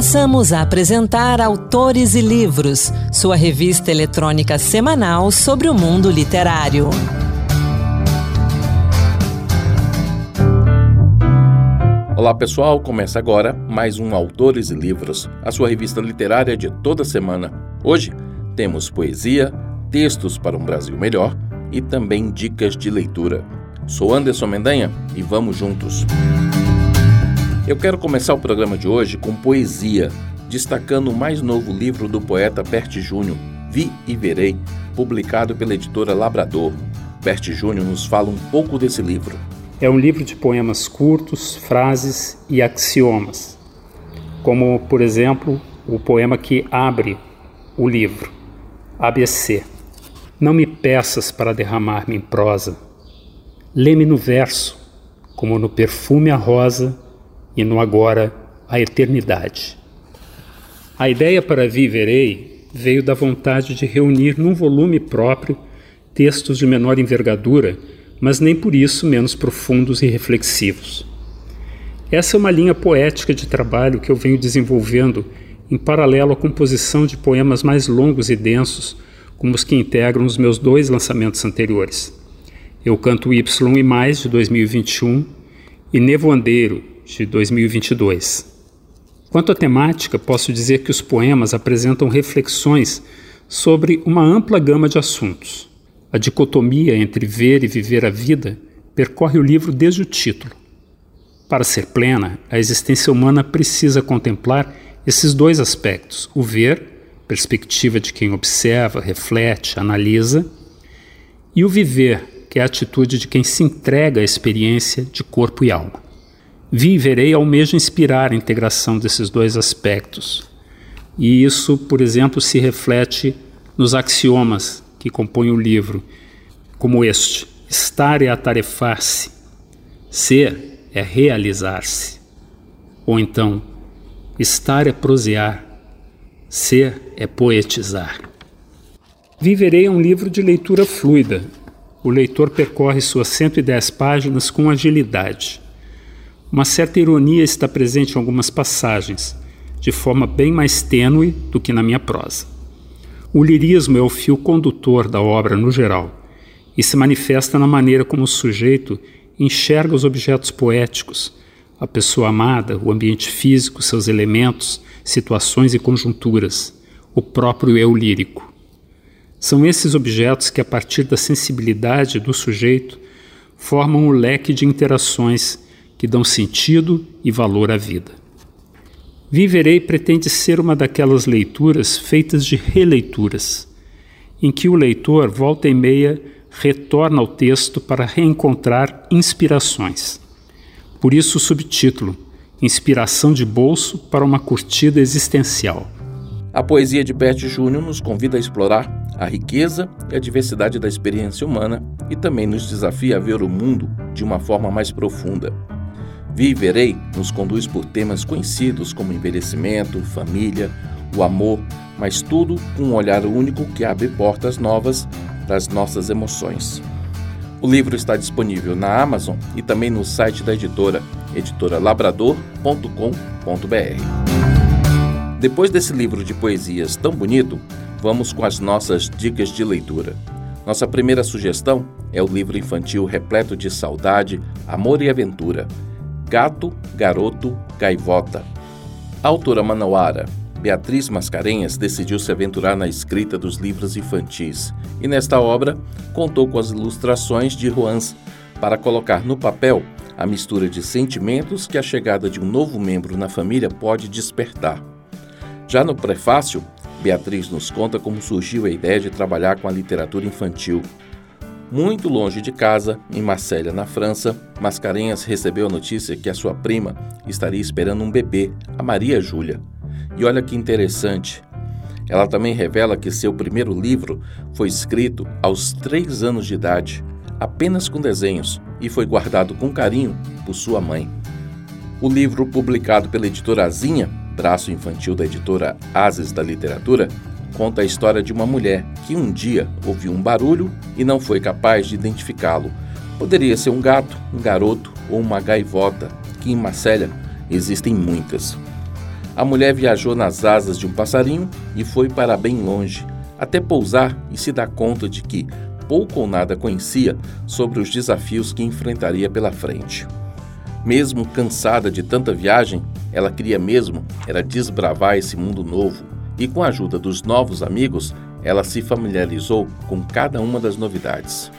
Passamos a apresentar Autores e Livros, sua revista eletrônica semanal sobre o mundo literário. Olá pessoal, começa agora mais um Autores e Livros, a sua revista literária de toda semana. Hoje temos poesia, textos para um Brasil melhor e também dicas de leitura. Sou Anderson Mendanha e vamos juntos. Eu quero começar o programa de hoje com poesia, destacando o mais novo livro do poeta Bert Júnior, Vi e Verei, publicado pela editora Labrador. Bert Júnior nos fala um pouco desse livro. É um livro de poemas curtos, frases e axiomas, como, por exemplo, o poema que abre o livro, ABC. Não me peças para derramar-me em prosa. Lê-me no verso, como no perfume a rosa e no agora a eternidade. A ideia para Viverei veio da vontade de reunir num volume próprio textos de menor envergadura, mas nem por isso menos profundos e reflexivos. Essa é uma linha poética de trabalho que eu venho desenvolvendo em paralelo à composição de poemas mais longos e densos, como os que integram os meus dois lançamentos anteriores. Eu canto Y e Mais, de 2021, e Nevoandeiro, de 2022. Quanto à temática, posso dizer que os poemas apresentam reflexões sobre uma ampla gama de assuntos. A dicotomia entre ver e viver a vida percorre o livro desde o título. Para ser plena, a existência humana precisa contemplar esses dois aspectos: o ver, perspectiva de quem observa, reflete, analisa, e o viver, que é a atitude de quem se entrega à experiência de corpo e alma. Viverei ao mesmo inspirar a integração desses dois aspectos. E isso, por exemplo, se reflete nos axiomas que compõem o livro, como este: estar é atarefar-se, ser é realizar-se. Ou então, estar é prosear, ser é poetizar. Viverei é um livro de leitura fluida. O leitor percorre suas 110 páginas com agilidade uma certa ironia está presente em algumas passagens, de forma bem mais tênue do que na minha prosa. O lirismo é o fio condutor da obra no geral e se manifesta na maneira como o sujeito enxerga os objetos poéticos, a pessoa amada, o ambiente físico, seus elementos, situações e conjunturas, o próprio eu lírico. São esses objetos que, a partir da sensibilidade do sujeito, formam o leque de interações que dão sentido e valor à vida. Viverei pretende ser uma daquelas leituras feitas de releituras, em que o leitor, volta e meia, retorna ao texto para reencontrar inspirações. Por isso o subtítulo: Inspiração de bolso para uma curtida existencial. A poesia de Bert Júnior nos convida a explorar a riqueza e a diversidade da experiência humana e também nos desafia a ver o mundo de uma forma mais profunda. Viverei nos conduz por temas conhecidos como envelhecimento, família, o amor, mas tudo com um olhar único que abre portas novas para as nossas emoções. O livro está disponível na Amazon e também no site da editora, editoralabrador.com.br. Depois desse livro de poesias tão bonito, vamos com as nossas dicas de leitura. Nossa primeira sugestão é o livro infantil repleto de saudade, amor e aventura Gato, Garoto, Gaivota. A autora manauara Beatriz Mascarenhas decidiu se aventurar na escrita dos livros infantis e, nesta obra, contou com as ilustrações de Juans para colocar no papel a mistura de sentimentos que a chegada de um novo membro na família pode despertar. Já no prefácio, Beatriz nos conta como surgiu a ideia de trabalhar com a literatura infantil muito longe de casa, em Marselha, na França, Mascarenhas recebeu a notícia que a sua prima estaria esperando um bebê, a Maria Júlia. E olha que interessante. Ela também revela que seu primeiro livro foi escrito aos três anos de idade, apenas com desenhos, e foi guardado com carinho por sua mãe. O livro, publicado pela editora Azinha, braço infantil da editora Ases da Literatura, conta a história de uma mulher que um dia ouviu um barulho e não foi capaz de identificá-lo. Poderia ser um gato, um garoto ou uma gaivota, que em Marselha existem muitas. A mulher viajou nas asas de um passarinho e foi para bem longe, até pousar e se dar conta de que pouco ou nada conhecia sobre os desafios que enfrentaria pela frente. Mesmo cansada de tanta viagem, ela queria mesmo era desbravar esse mundo novo, e com a ajuda dos novos amigos, ela se familiarizou com cada uma das novidades.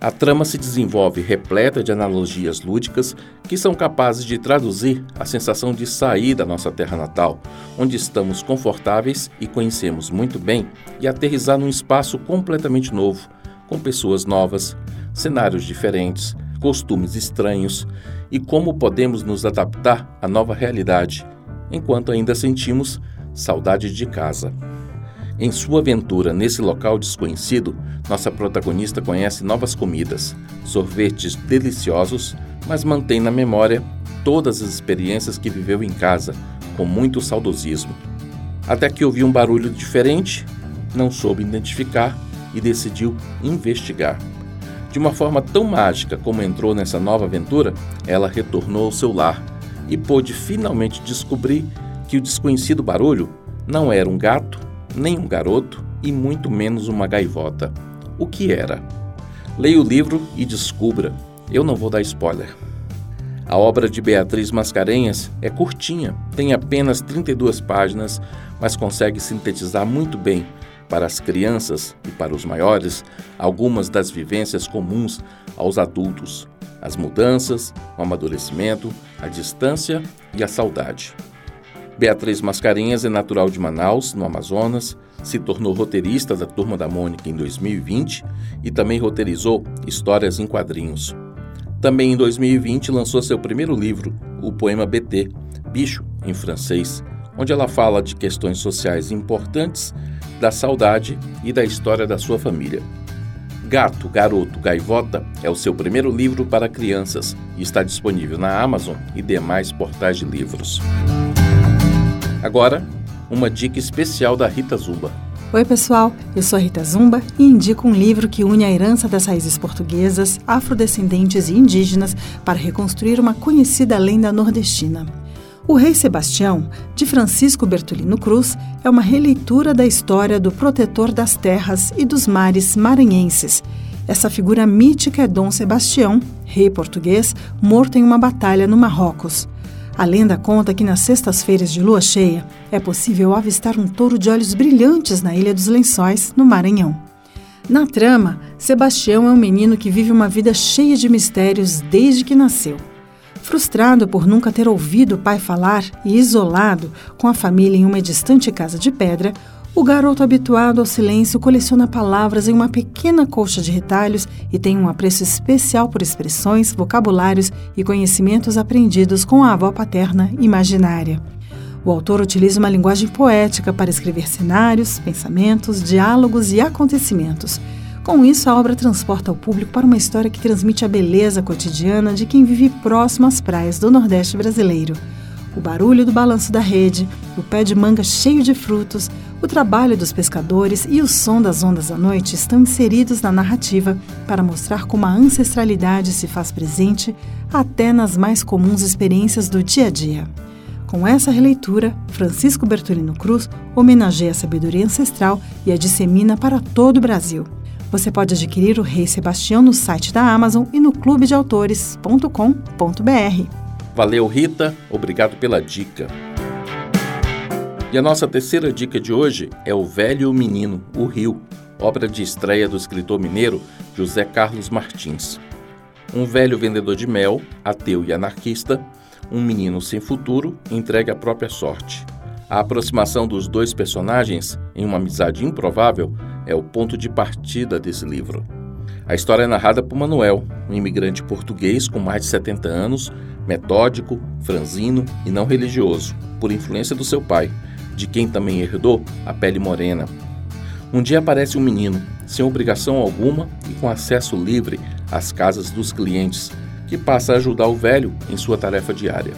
A trama se desenvolve repleta de analogias lúdicas que são capazes de traduzir a sensação de sair da nossa terra natal, onde estamos confortáveis e conhecemos muito bem, e aterrizar num espaço completamente novo, com pessoas novas, cenários diferentes, costumes estranhos e como podemos nos adaptar à nova realidade, enquanto ainda sentimos saudade de casa. Em sua aventura nesse local desconhecido, nossa protagonista conhece novas comidas, sorvetes deliciosos, mas mantém na memória todas as experiências que viveu em casa, com muito saudosismo. Até que ouviu um barulho diferente, não soube identificar e decidiu investigar. De uma forma tão mágica como entrou nessa nova aventura, ela retornou ao seu lar e pôde finalmente descobrir que o desconhecido barulho não era um gato, nem um garoto e muito menos uma gaivota. O que era? Leia o livro e descubra. Eu não vou dar spoiler. A obra de Beatriz Mascarenhas é curtinha, tem apenas 32 páginas, mas consegue sintetizar muito bem para as crianças e para os maiores algumas das vivências comuns aos adultos: as mudanças, o amadurecimento, a distância e a saudade. Beatriz Mascarenhas é natural de Manaus, no Amazonas, se tornou roteirista da Turma da Mônica em 2020 e também roteirizou histórias em quadrinhos. Também em 2020 lançou seu primeiro livro, o poema BT, Bicho, em francês, onde ela fala de questões sociais importantes, da saudade e da história da sua família. Gato, Garoto, Gaivota é o seu primeiro livro para crianças e está disponível na Amazon e demais portais de livros. Agora, uma dica especial da Rita Zumba. Oi, pessoal, eu sou a Rita Zumba e indico um livro que une a herança das raízes portuguesas, afrodescendentes e indígenas para reconstruir uma conhecida lenda nordestina. O Rei Sebastião, de Francisco Bertolino Cruz, é uma releitura da história do protetor das terras e dos mares maranhenses. Essa figura mítica é Dom Sebastião, rei português, morto em uma batalha no Marrocos. A lenda conta que nas sextas-feiras de lua cheia é possível avistar um touro de olhos brilhantes na Ilha dos Lençóis, no Maranhão. Na trama, Sebastião é um menino que vive uma vida cheia de mistérios desde que nasceu. Frustrado por nunca ter ouvido o pai falar e isolado com a família em uma distante casa de pedra, o garoto habituado ao silêncio coleciona palavras em uma pequena colcha de retalhos e tem um apreço especial por expressões, vocabulários e conhecimentos aprendidos com a avó paterna imaginária. O autor utiliza uma linguagem poética para escrever cenários, pensamentos, diálogos e acontecimentos. Com isso, a obra transporta o público para uma história que transmite a beleza cotidiana de quem vive próximo às praias do Nordeste brasileiro. O barulho do balanço da rede, o pé de manga cheio de frutos, o trabalho dos pescadores e o som das ondas à noite estão inseridos na narrativa para mostrar como a ancestralidade se faz presente até nas mais comuns experiências do dia a dia. Com essa releitura, Francisco Bertolino Cruz homenageia a sabedoria ancestral e a dissemina para todo o Brasil. Você pode adquirir o Rei Sebastião no site da Amazon e no clubedeautores.com.br. Valeu, Rita. Obrigado pela dica. E a nossa terceira dica de hoje é O Velho Menino, O Rio, obra de estreia do escritor mineiro José Carlos Martins. Um velho vendedor de mel, ateu e anarquista, um menino sem futuro entregue a própria sorte. A aproximação dos dois personagens em uma amizade improvável é o ponto de partida desse livro. A história é narrada por Manuel, um imigrante português com mais de 70 anos, metódico, franzino e não religioso, por influência do seu pai, de quem também herdou a pele morena. Um dia aparece um menino, sem obrigação alguma e com acesso livre às casas dos clientes, que passa a ajudar o velho em sua tarefa diária.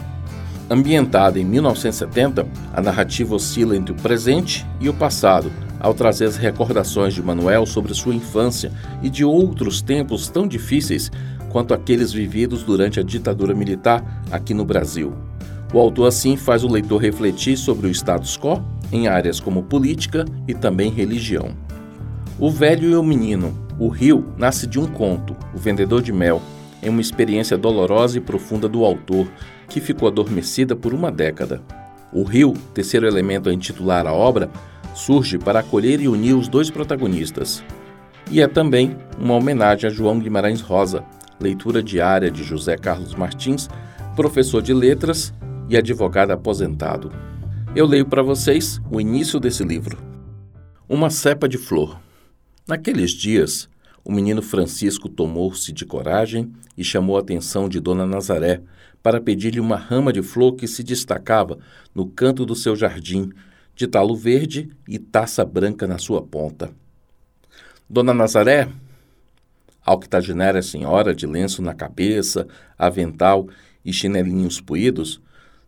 Ambientada em 1970, a narrativa oscila entre o presente e o passado, ao trazer as recordações de Manuel sobre sua infância e de outros tempos tão difíceis quanto aqueles vividos durante a ditadura militar aqui no Brasil. O autor assim faz o leitor refletir sobre o status quo em áreas como política e também religião. O Velho e o Menino, o Rio, nasce de um conto, O Vendedor de Mel, em uma experiência dolorosa e profunda do autor, que ficou adormecida por uma década. O Rio, terceiro elemento a intitular a obra, surge para acolher e unir os dois protagonistas. E é também uma homenagem a João Guimarães Rosa, leitura diária de José Carlos Martins, professor de letras e advogado aposentado. Eu leio para vocês o início desse livro. Uma cepa de flor. Naqueles dias, o menino Francisco tomou-se de coragem e chamou a atenção de Dona Nazaré para pedir-lhe uma rama de flor que se destacava no canto do seu jardim, de talo verde e taça branca na sua ponta. Dona Nazaré, a octogenária senhora de lenço na cabeça, avental e chinelinhos puídos,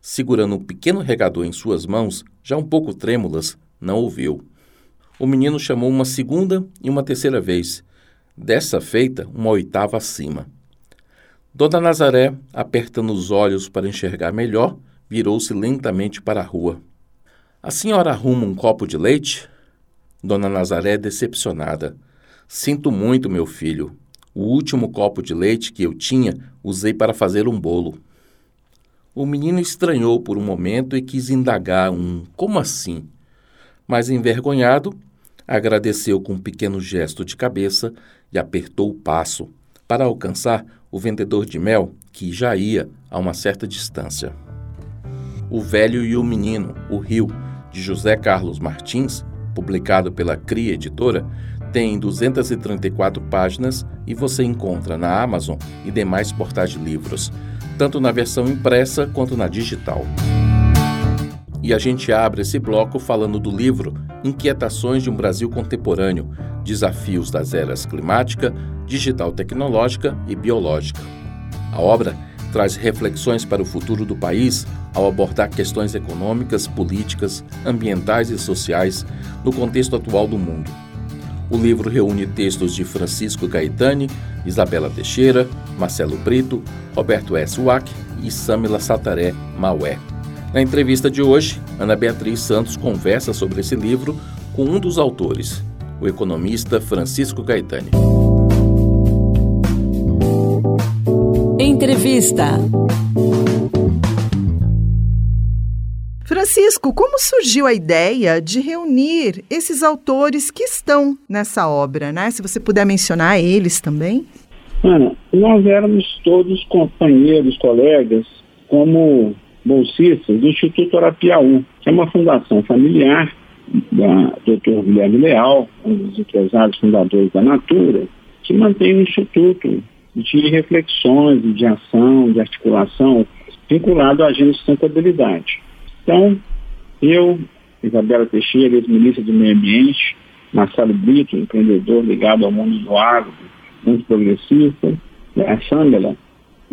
segurando um pequeno regador em suas mãos, já um pouco trêmulas, não ouviu. O menino chamou uma segunda e uma terceira vez, dessa feita uma oitava acima. Dona Nazaré, apertando os olhos para enxergar melhor, virou-se lentamente para a rua. A senhora arruma um copo de leite? Dona Nazaré, decepcionada. Sinto muito, meu filho. O último copo de leite que eu tinha usei para fazer um bolo. O menino estranhou por um momento e quis indagar um como assim? Mas envergonhado, agradeceu com um pequeno gesto de cabeça e apertou o passo para alcançar o vendedor de mel que já ia a uma certa distância. O Velho e o Menino, o Rio, de José Carlos Martins, publicado pela CRI Editora, tem 234 páginas e você encontra na Amazon e demais portais de livros, tanto na versão impressa quanto na digital. E a gente abre esse bloco falando do livro Inquietações de um Brasil Contemporâneo: Desafios das Eras Climática, Digital Tecnológica e Biológica. A obra traz reflexões para o futuro do país ao abordar questões econômicas, políticas, ambientais e sociais no contexto atual do mundo. O livro reúne textos de Francisco Gaetani, Isabela Teixeira, Marcelo Brito, Roberto S. Wack e Samila Sataré Maué. Na entrevista de hoje, Ana Beatriz Santos conversa sobre esse livro com um dos autores, o economista Francisco Gaetani. Entrevista. Francisco, como surgiu a ideia de reunir esses autores que estão nessa obra, né? Se você puder mencionar eles também. Ana, nós éramos todos companheiros, colegas, como bolsistas do Instituto Arapiaú, que é uma fundação familiar da Dr. Guilherme Leal, um dos empresários fundadores da Natura, que mantém um instituto de reflexões, de ação, de articulação, vinculado à agenda de sustentabilidade. Então, eu, Isabela Teixeira, ex-ministra do Meio Ambiente, Marcelo Brito, empreendedor ligado ao mundo do agro, muito progressista, a Sângela,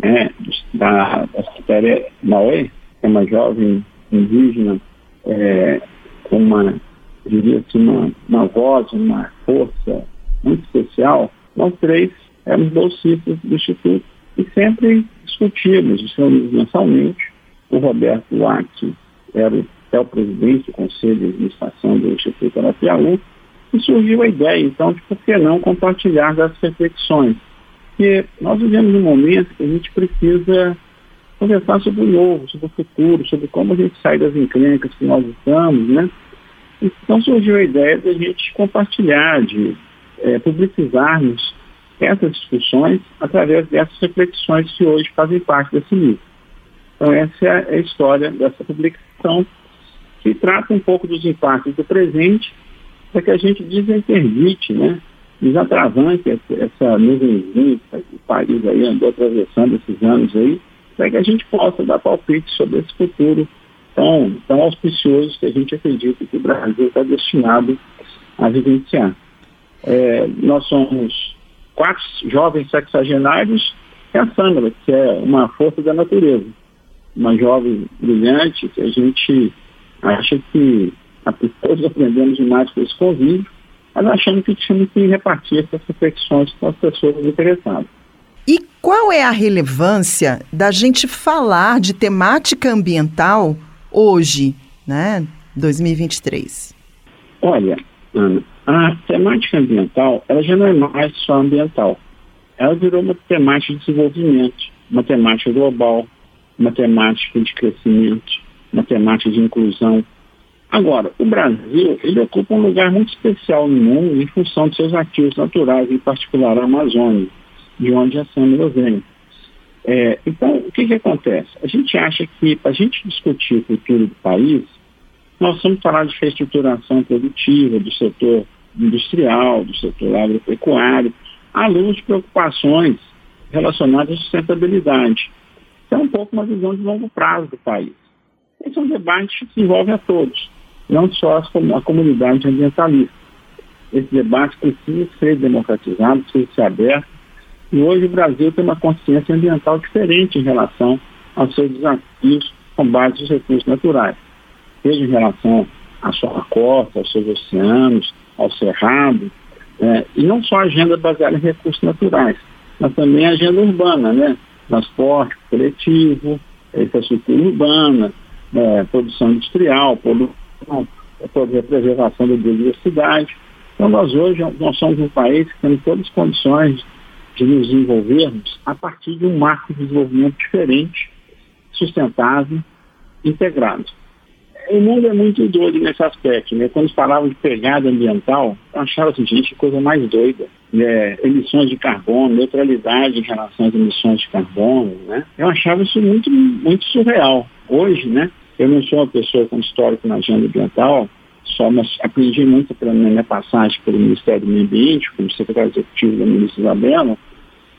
né, da, da Secretaria Maué, que é uma jovem indígena é, com uma, diria assim, uma, uma voz, uma força muito especial, nós três éramos bolsistas do Instituto e sempre discutíamos, discutimos mensalmente. O Roberto Watts era até o presidente do Conselho de Administração do Instituto Arapiaú, e surgiu a ideia, então, de por que não compartilhar das reflexões. Porque nós vivemos um momento que a gente precisa conversar sobre o novo, sobre o futuro, sobre como a gente sai das encrencas que nós estamos, né? Então surgiu a ideia de a gente compartilhar, de é, publicizarmos essas discussões através dessas reflexões que hoje fazem parte desse livro. Então essa é a história dessa publicação que trata um pouco dos impactos do presente para que a gente desinterdite, né? desatravante essa, essa nuvenzinha que o país aí andou atravessando esses anos aí, para que a gente possa dar palpite sobre esse futuro tão, tão auspicioso que a gente acredita que o Brasil está destinado a vivenciar. É, nós somos quatro jovens sexagenários e a Sandra, que é uma força da natureza uma jovem brilhante, que a gente acha que todos aprendemos demais com esse convívio, mas achando que tínhamos que repartir essas reflexões com as pessoas interessadas. E qual é a relevância da gente falar de temática ambiental hoje, né, 2023? Olha, Ana, a temática ambiental, ela já não é mais só ambiental. Ela virou uma temática de desenvolvimento, uma temática global, uma temática de crescimento, uma temática de inclusão. Agora, o Brasil, ele ocupa um lugar muito especial no mundo em função de seus ativos naturais, em particular a Amazônia, de onde a Sâmila vem. É, então, o que, que acontece? A gente acha que, para a gente discutir o futuro do país, nós vamos falar de reestruturação produtiva do setor industrial, do setor agropecuário, à luz de preocupações relacionadas à sustentabilidade. É um pouco uma visão de longo prazo do país. Esse é um debate que envolve a todos, não só a comunidade ambientalista. Esse debate precisa ser democratizado, precisa ser aberto, e hoje o Brasil tem uma consciência ambiental diferente em relação aos seus desafios com base nos recursos naturais, seja em relação à sua costa, aos seus oceanos, ao cerrado, é, e não só a agenda baseada em recursos naturais, mas também a agenda urbana, né? Transporte coletivo, infraestrutura urbana, é, produção industrial, produção, é, preservação da biodiversidade. Então nós hoje nós somos um país que temos todas as condições de nos desenvolvermos a partir de um marco de desenvolvimento diferente, sustentável, integrado. O mundo é muito doido nesse aspecto. Né? Quando falavam de pegada ambiental, eu achava assim, gente, coisa mais doida. Né? Emissões de carbono, neutralidade em relação às emissões de carbono. Né? Eu achava isso muito, muito surreal. Hoje, né, eu não sou uma pessoa com histórico na agenda ambiental, só mas aprendi muito na minha passagem pelo Ministério do Meio Ambiente, como secretário executivo da ministra Isabela,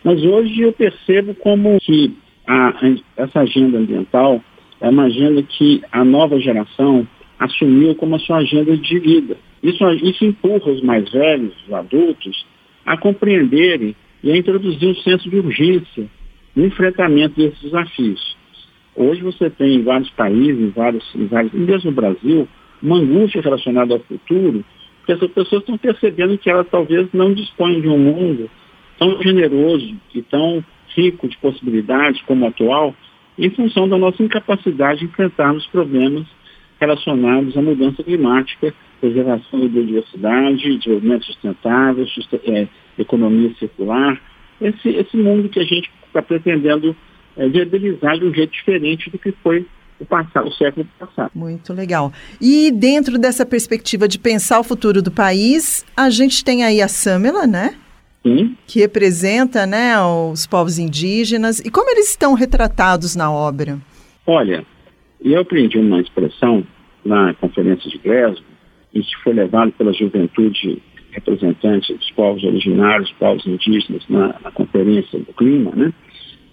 mas hoje eu percebo como que a, essa agenda ambiental é uma agenda que a nova geração assumiu como a sua agenda de vida. Isso, isso empurra os mais velhos, os adultos, a compreenderem e a introduzir um senso de urgência no enfrentamento desses desafios. Hoje você tem em vários países, em vários, em vários, mesmo no Brasil, uma angústia relacionada ao futuro, porque essas pessoas estão percebendo que elas talvez não dispõem de um mundo tão generoso e tão rico de possibilidades como o atual, em função da nossa incapacidade de enfrentarmos problemas relacionados à mudança climática, preservação da biodiversidade, desenvolvimento sustentável, é, economia circular, esse, esse mundo que a gente está pretendendo é, viabilizar de um jeito diferente do que foi o, passado, o século passado. Muito legal. E dentro dessa perspectiva de pensar o futuro do país, a gente tem aí a Samela, né? Sim. Que representa né, os povos indígenas. E como eles estão retratados na obra? Olha, eu aprendi uma expressão na conferência de Glasgow, isso foi levado pela juventude representante dos povos originários, povos indígenas, na, na conferência do clima, né?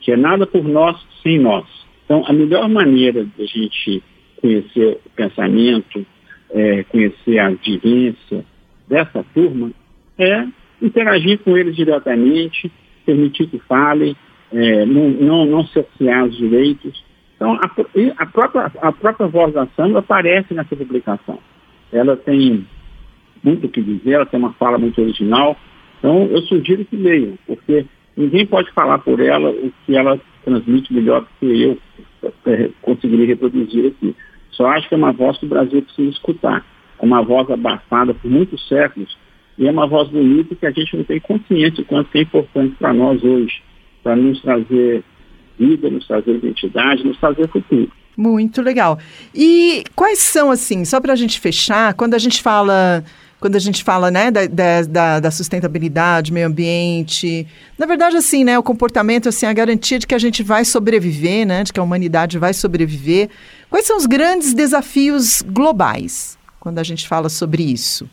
que é nada por nós sem nós. Então, a melhor maneira de a gente conhecer o pensamento, é, conhecer a vivência dessa turma é interagir com eles diretamente, permitir que falem, é, não, não, não cercear os direitos. Então, a, a, própria, a própria voz da samba aparece nessa publicação. Ela tem muito o que dizer, ela tem uma fala muito original. Então, eu sugiro que leiam, porque ninguém pode falar por ela o que ela transmite melhor do que eu é, conseguiria reproduzir aqui. Só acho que é uma voz que o Brasil precisa escutar. É uma voz abafada por muitos séculos e é uma voz bonita que a gente não tem consciência do quanto é importante para nós hoje, para nos trazer vida, nos trazer identidade, nos trazer futuro. Muito legal. E quais são, assim, só para a gente fechar, quando a gente fala quando a gente fala né, da, da, da, sustentabilidade, meio ambiente. Na verdade, assim, né, o comportamento, assim, a garantia de que a gente vai sobreviver, né, de que a humanidade vai sobreviver. Quais são os grandes desafios globais quando a gente fala sobre isso?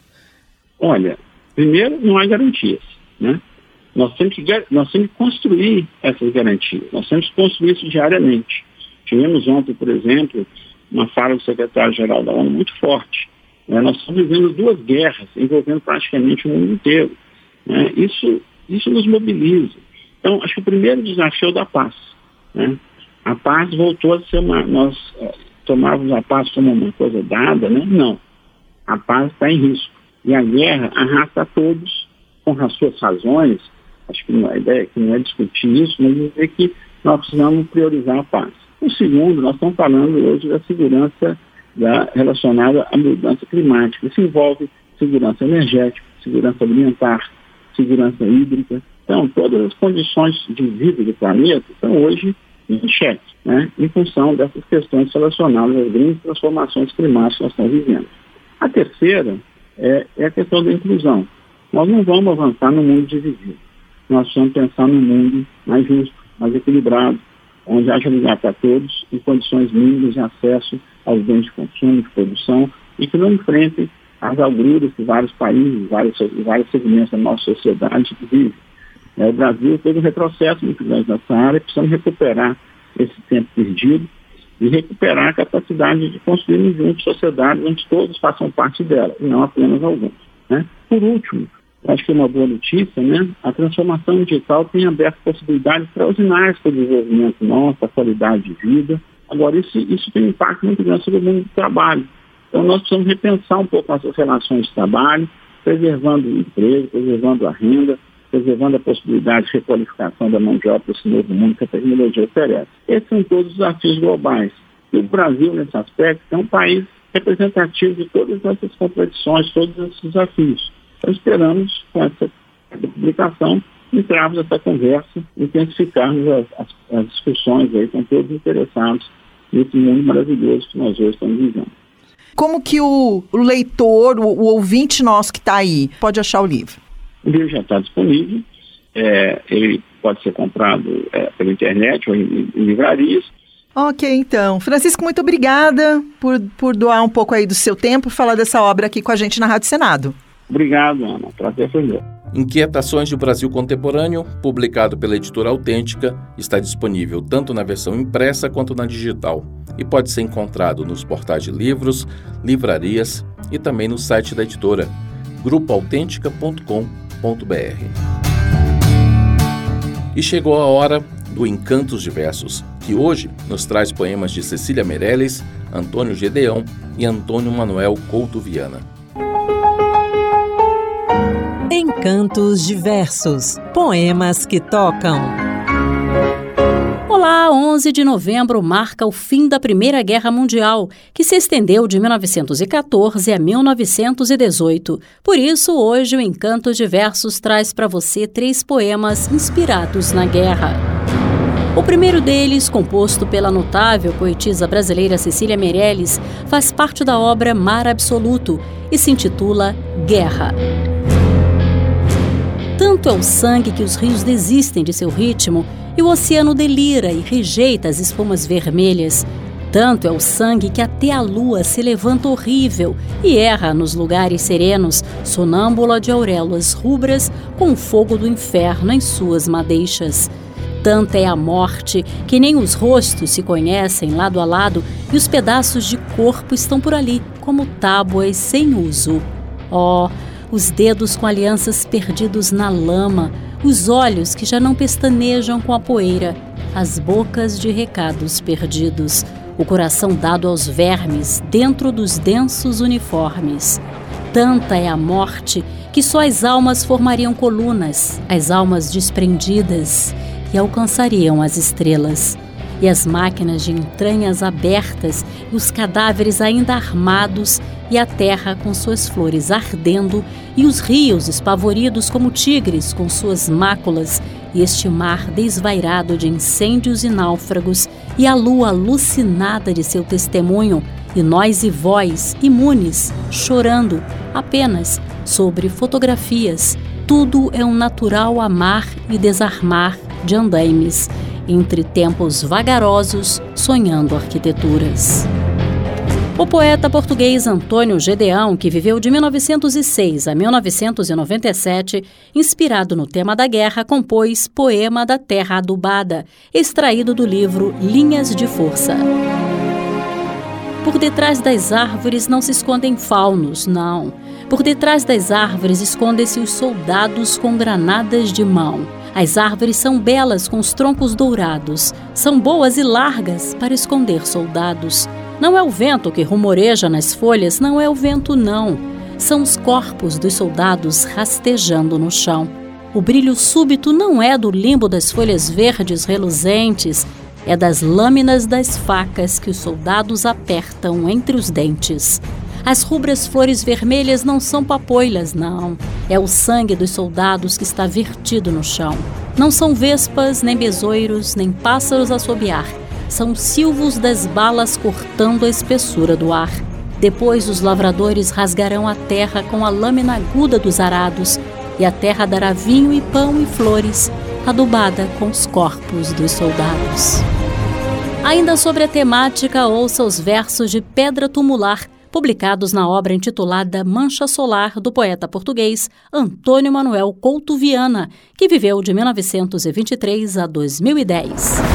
Olha, primeiro, não há garantias, né? Nós temos, que, nós temos que construir essas garantias, nós temos que construir isso diariamente. Tivemos ontem, por exemplo, uma fala do secretário-geral da ONU muito forte, né? Nós estamos vivendo duas guerras envolvendo praticamente o mundo inteiro. Né? Isso, isso nos mobiliza. Então, acho que o primeiro desafio é o da paz. Né? A paz voltou a ser uma. Nós é, tomávamos a paz como uma coisa dada, né? Não. A paz está em risco. E a guerra arrasta a todos, com as suas razões, acho que a ideia aqui não é discutir isso, mas dizer que nós precisamos priorizar a paz. O segundo, nós estamos falando hoje da segurança da, relacionada à mudança climática. Isso envolve segurança energética, segurança alimentar, segurança hídrica. Então, todas as condições de vida do planeta estão hoje em xeque, né, em função dessas questões relacionadas às grandes transformações climáticas que nós estamos vivendo. A terceira é, é a questão da inclusão. Nós não vamos avançar no mundo dividido. Nós precisamos pensar num mundo mais justo, mais equilibrado, onde haja lugar para todos em condições mínimas de acesso aos bens de consumo, de produção e que não enfrentem as agruras que vários países, vários, vários segmentos da nossa sociedade vivem. É, o Brasil teve um retrocesso muito grande nessa área e precisamos recuperar esse tempo perdido e recuperar a capacidade de construir juntos sociedades onde todos façam parte dela, e não apenas alguns. Né? Por último, acho que é uma boa notícia, né? A transformação digital tem aberto possibilidades extraordinárias para o desenvolvimento nosso, a qualidade de vida. Agora, isso, isso tem um impacto muito grande sobre o mundo do trabalho. Então, nós precisamos repensar um pouco nossas relações de trabalho, preservando o emprego, preservando a renda, preservando a possibilidade de requalificação da mão de obra desse novo mundo que a tecnologia oferece. Esses são todos os desafios globais. E o Brasil, nesse aspecto, é um país representativo de todas essas contradições, todos esses desafios. Então, esperamos, com essa publicação, entrarmos essa conversa, intensificarmos as, as, as discussões aí com todos os interessados nesse mundo maravilhoso que nós hoje estamos vivendo. Como que o, leitor, o, ouvinte nosso que está aí, pode achar o livro? O livro já está disponível. É, ele pode ser comprado é, pela internet ou em, em, livrarias. Ok, então. Francisco, muito obrigada por, por doar um pouco aí do seu tempo e falar dessa obra aqui com a gente na Rádio Senado. Obrigado, Ana. Prazer foi meu. Inquietações do Brasil Contemporâneo, publicado pela editora Autêntica, está disponível tanto na versão impressa quanto na digital e pode ser encontrado nos portais de livros, livrarias e também no site da editora, grupoautêntica.com.br. E chegou a hora do Encantos Diversos, que hoje nos traz poemas de Cecília Meirelles, Antônio Gedeão e Antônio Manuel Couto Viana. Encantos diversos, poemas que tocam. Olá, 11 de novembro marca o fim da Primeira Guerra Mundial, que se estendeu de 1914 a 1918. Por isso, hoje o Encantos Diversos traz para você três poemas inspirados na guerra. O primeiro deles, composto pela notável poetisa brasileira Cecília Meirelles, faz parte da obra Mar Absoluto e se intitula Guerra. Tanto é o sangue que os rios desistem de seu ritmo e o oceano delira e rejeita as espumas vermelhas. Tanto é o sangue que até a lua se levanta horrível e erra nos lugares serenos, sonâmbula de auréolas rubras com o fogo do inferno em suas madeixas. Tanta é a morte que nem os rostos se conhecem lado a lado e os pedaços de corpo estão por ali como tábuas sem uso. Oh, os dedos com alianças perdidos na lama, os olhos que já não pestanejam com a poeira, as bocas de recados perdidos, o coração dado aos vermes dentro dos densos uniformes. Tanta é a morte que só as almas formariam colunas, as almas desprendidas, e alcançariam as estrelas e as máquinas de entranhas abertas e os cadáveres ainda armados e a terra com suas flores ardendo e os rios espavoridos como tigres com suas máculas e este mar desvairado de incêndios e náufragos e a lua alucinada de seu testemunho e nós e vós imunes chorando apenas sobre fotografias tudo é um natural amar e desarmar de andaimes entre tempos vagarosos, sonhando arquiteturas. O poeta português Antônio Gedeão, que viveu de 1906 a 1997, inspirado no tema da guerra, compôs Poema da Terra Adubada, extraído do livro Linhas de Força. Por detrás das árvores não se escondem faunos, não. Por detrás das árvores escondem-se os soldados com granadas de mão. As árvores são belas com os troncos dourados, são boas e largas para esconder soldados. Não é o vento que rumoreja nas folhas, não é o vento, não. São os corpos dos soldados rastejando no chão. O brilho súbito não é do limbo das folhas verdes reluzentes, é das lâminas das facas que os soldados apertam entre os dentes. As rubras flores vermelhas não são papoilas, não. É o sangue dos soldados que está vertido no chão. Não são vespas, nem besoiros, nem pássaros a assobiar. São silvos das balas cortando a espessura do ar. Depois os lavradores rasgarão a terra com a lâmina aguda dos arados, e a terra dará vinho e pão e flores, adubada com os corpos dos soldados. Ainda sobre a temática, ouça os versos de Pedra Tumular, publicados na obra intitulada Mancha Solar, do poeta português Antônio Manuel Couto Viana, que viveu de 1923 a 2010.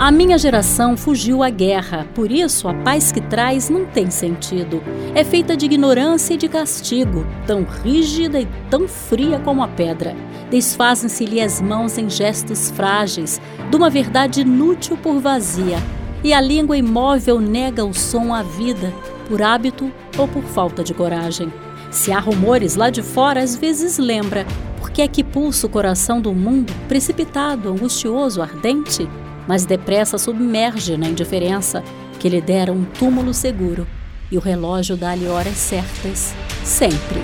A minha geração fugiu à guerra, por isso a paz que traz não tem sentido. É feita de ignorância e de castigo, tão rígida e tão fria como a pedra. Desfazem-se-lhe as mãos em gestos frágeis, de uma verdade inútil por vazia. E a língua imóvel nega o som à vida, por hábito ou por falta de coragem. Se há rumores lá de fora, às vezes lembra, porque é que pulsa o coração do mundo, precipitado, angustioso, ardente? Mas depressa submerge na indiferença que lhe dera um túmulo seguro e o relógio dá-lhe horas certas, sempre.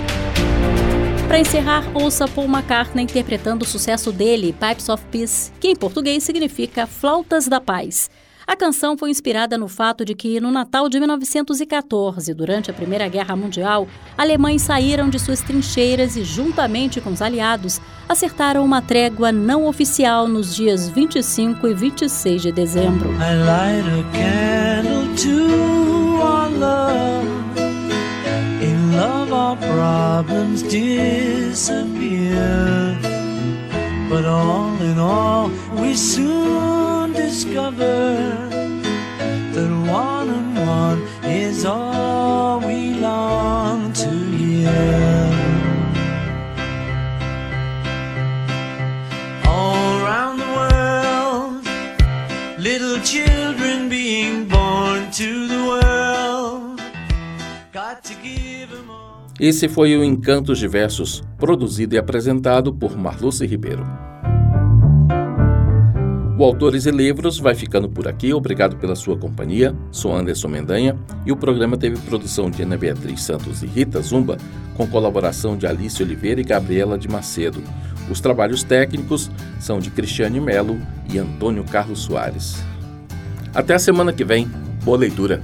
Para encerrar, ouça Paul McCartney interpretando o sucesso dele, Pipes of Peace, que em português significa Flautas da Paz. A canção foi inspirada no fato de que, no Natal de 1914, durante a Primeira Guerra Mundial, alemães saíram de suas trincheiras e, juntamente com os aliados, acertaram uma trégua não oficial nos dias 25 e 26 de dezembro. But all in all, we soon discover that one and one is all we long Esse foi o Encantos de Versos, produzido e apresentado por Marluce Ribeiro. O Autores e Livros vai ficando por aqui. Obrigado pela sua companhia. Sou Anderson Mendanha e o programa teve produção de Ana Beatriz Santos e Rita Zumba, com colaboração de Alice Oliveira e Gabriela de Macedo. Os trabalhos técnicos são de Cristiane Melo e Antônio Carlos Soares. Até a semana que vem. Boa leitura.